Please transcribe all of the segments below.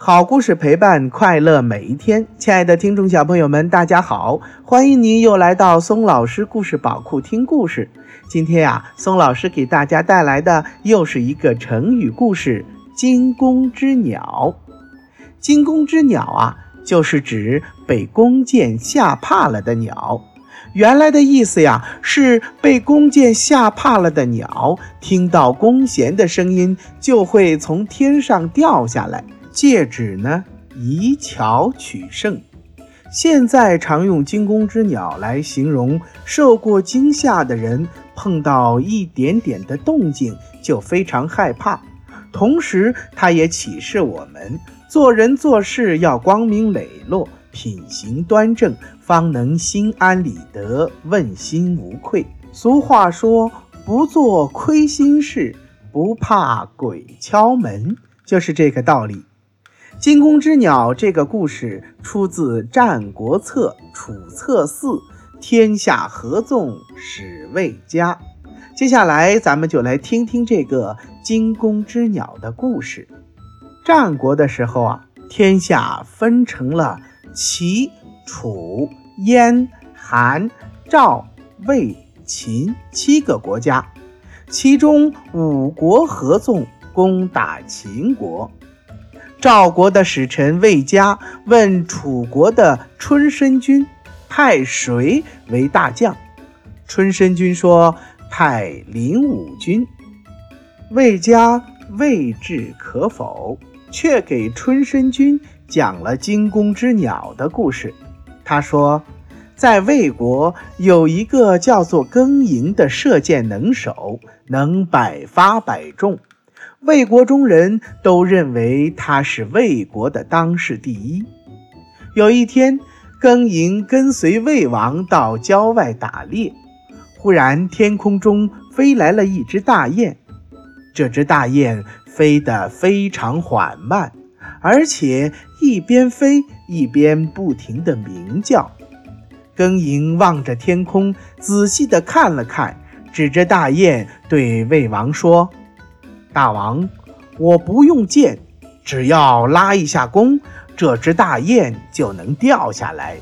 好故事陪伴快乐每一天，亲爱的听众小朋友们，大家好，欢迎您又来到松老师故事宝库听故事。今天呀，松老师给大家带来的又是一个成语故事——惊弓之鸟。惊弓之鸟啊，就是指被弓箭吓怕了的鸟。原来的意思呀，是被弓箭吓怕了的鸟，听到弓弦的声音，就会从天上掉下来。借指呢，以巧取胜。现在常用惊弓之鸟来形容受过惊吓的人，碰到一点点的动静就非常害怕。同时，它也启示我们做人做事要光明磊落，品行端正，方能心安理得，问心无愧。俗话说：“不做亏心事，不怕鬼敲门”，就是这个道理。惊弓之鸟这个故事出自《战国策·楚策四》，天下合纵，始为家。接下来，咱们就来听听这个惊弓之鸟的故事。战国的时候啊，天下分成了齐、楚、燕、韩、赵、魏、秦七个国家，其中五国合纵攻打秦国。赵国的使臣魏嘉问楚国的春申君：“派谁为大将？”春申君说：“派林武君。”魏家未置可否，却给春申君讲了惊弓之鸟的故事。他说，在魏国有一个叫做庚寅的射箭能手，能百发百中。魏国中人都认为他是魏国的当世第一。有一天，庚寅跟随魏王到郊外打猎，忽然天空中飞来了一只大雁。这只大雁飞得非常缓慢，而且一边飞一边不停地鸣叫。庚寅望着天空，仔细地看了看，指着大雁对魏王说。大王，我不用箭，只要拉一下弓，这只大雁就能掉下来，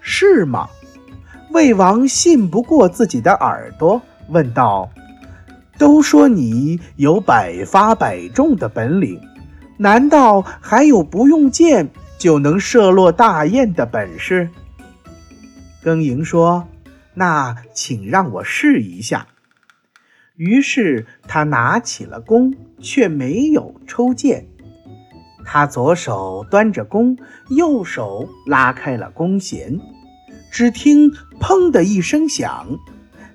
是吗？魏王信不过自己的耳朵，问道：“都说你有百发百中的本领，难道还有不用箭就能射落大雁的本事？”庚寅说：“那请让我试一下。”于是他拿起了弓，却没有抽箭。他左手端着弓，右手拉开了弓弦。只听“砰”的一声响，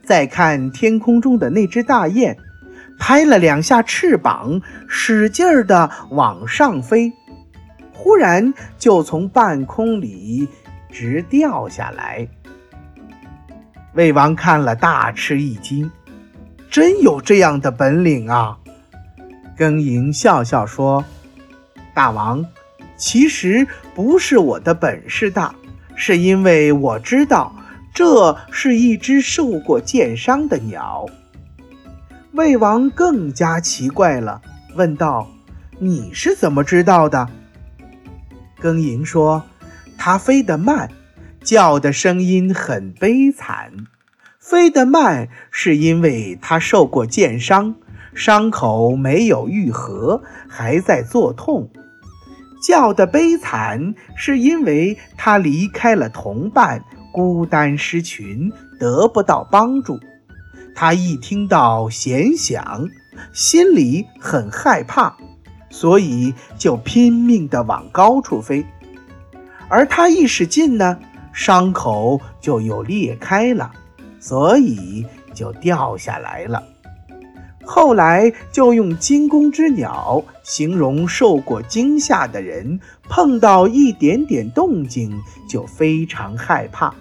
再看天空中的那只大雁，拍了两下翅膀，使劲儿地往上飞，忽然就从半空里直掉下来。魏王看了，大吃一惊。真有这样的本领啊！庚寅笑笑说：“大王，其实不是我的本事大，是因为我知道这是一只受过箭伤的鸟。”魏王更加奇怪了，问道：“你是怎么知道的？”庚寅说：“它飞得慢，叫的声音很悲惨。”飞得慢，是因为他受过箭伤，伤口没有愈合，还在作痛；叫得悲惨，是因为他离开了同伴，孤单失群，得不到帮助。他一听到弦响，心里很害怕，所以就拼命地往高处飞。而他一使劲呢，伤口就又裂开了。所以就掉下来了。后来就用惊弓之鸟形容受过惊吓的人，碰到一点点动静就非常害怕。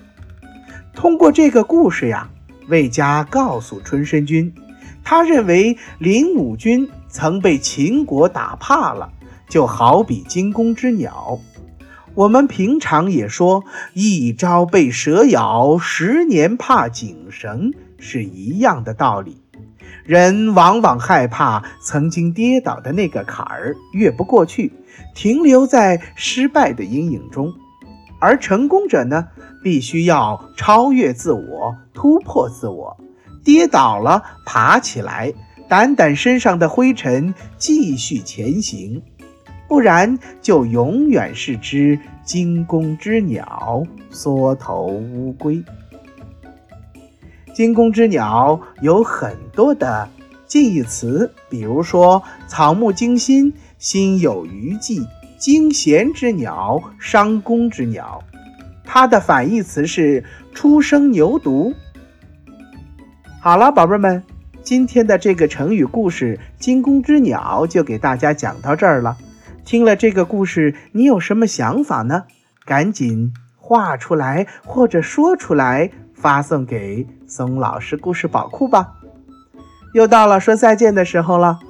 通过这个故事呀，魏家告诉春申君，他认为林武君曾被秦国打怕了，就好比惊弓之鸟。我们平常也说，一朝被蛇咬，十年怕井绳，是一样的道理。人往往害怕曾经跌倒的那个坎儿越不过去，停留在失败的阴影中；而成功者呢，必须要超越自我，突破自我，跌倒了爬起来，掸掸身上的灰尘，继续前行，不然就永远是只惊弓之鸟，缩头乌龟。惊弓之鸟有很多的近义词，比如说草木惊心、心有余悸、惊弦之鸟、伤弓之鸟。它的反义词是初生牛犊。好了，宝贝们，今天的这个成语故事《惊弓之鸟》就给大家讲到这儿了。听了这个故事，你有什么想法呢？赶紧画出来或者说出来。发送给松老师故事宝库吧。又到了说再见的时候了。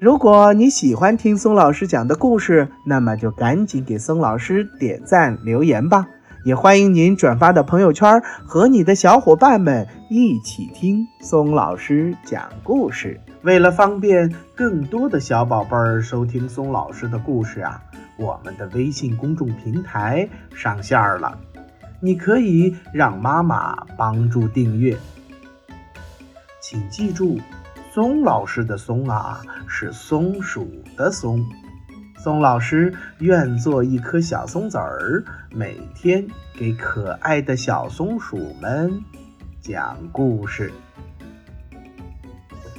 如果你喜欢听松老师讲的故事，那么就赶紧给松老师点赞留言吧。也欢迎您转发到朋友圈，和你的小伙伴们一起听松老师讲故事。为了方便更多的小宝贝儿收听松老师的故事啊，我们的微信公众平台上线了。你可以让妈妈帮助订阅，请记住，松老师的“松”啊是松鼠的“松”。松老师愿做一颗小松子儿，每天给可爱的小松鼠们讲故事。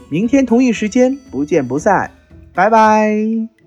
明天同一时间不见不散，拜拜。